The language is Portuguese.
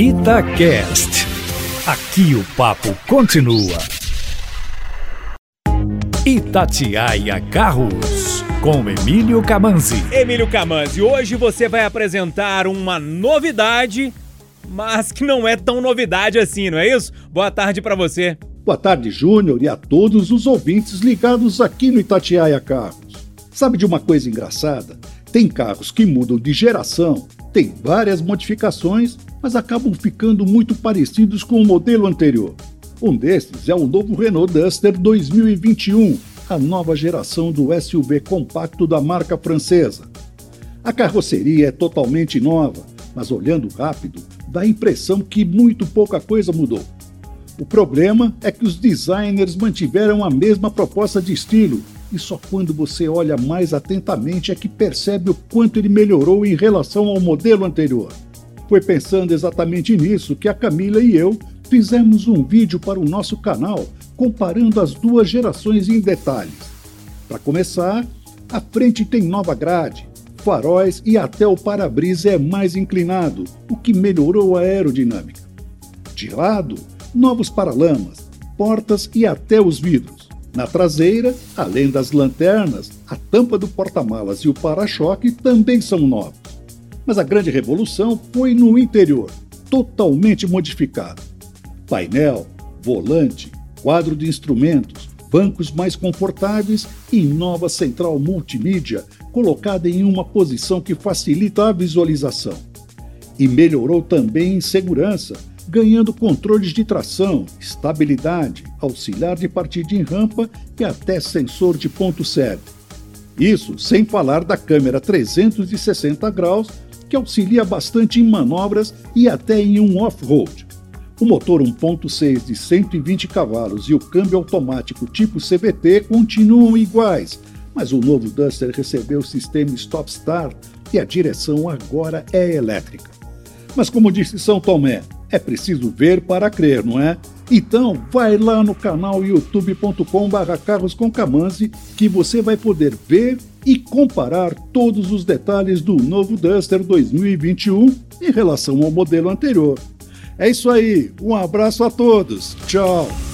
Itacast. Aqui o papo continua. Itatiaia Carros, com Emílio Camanzi. Emílio Camanzi, hoje você vai apresentar uma novidade, mas que não é tão novidade assim, não é isso? Boa tarde para você. Boa tarde, Júnior, e a todos os ouvintes ligados aqui no Itatiaia Carros. Sabe de uma coisa engraçada? Tem carros que mudam de geração, tem várias modificações, mas acabam ficando muito parecidos com o modelo anterior. Um desses é o novo Renault Duster 2021, a nova geração do SUV compacto da marca francesa. A carroceria é totalmente nova, mas olhando rápido, dá a impressão que muito pouca coisa mudou. O problema é que os designers mantiveram a mesma proposta de estilo, e só quando você olha mais atentamente é que percebe o quanto ele melhorou em relação ao modelo anterior. Foi pensando exatamente nisso que a Camila e eu fizemos um vídeo para o nosso canal comparando as duas gerações em detalhes. Para começar, a frente tem nova grade, faróis e até o para-brisa é mais inclinado, o que melhorou a aerodinâmica. De lado, novos paralamas, portas e até os vidros. Na traseira, além das lanternas, a tampa do porta-malas e o para-choque também são novos. Mas a grande revolução foi no interior, totalmente modificado. Painel, volante, quadro de instrumentos, bancos mais confortáveis e nova central multimídia colocada em uma posição que facilita a visualização. E melhorou também em segurança, ganhando controles de tração, estabilidade, auxiliar de partida em rampa e até sensor de ponto cego. Isso sem falar da câmera 360 graus, que auxilia bastante em manobras e até em um off-road. O motor 1.6 de 120 cavalos e o câmbio automático tipo CVT continuam iguais, mas o novo Duster recebeu o sistema Stop Start e a direção agora é elétrica. Mas como disse São Tomé, é preciso ver para crer, não é? Então, vai lá no canal Camanzi que você vai poder ver e comparar todos os detalhes do novo Duster 2021 em relação ao modelo anterior. É isso aí, um abraço a todos, tchau!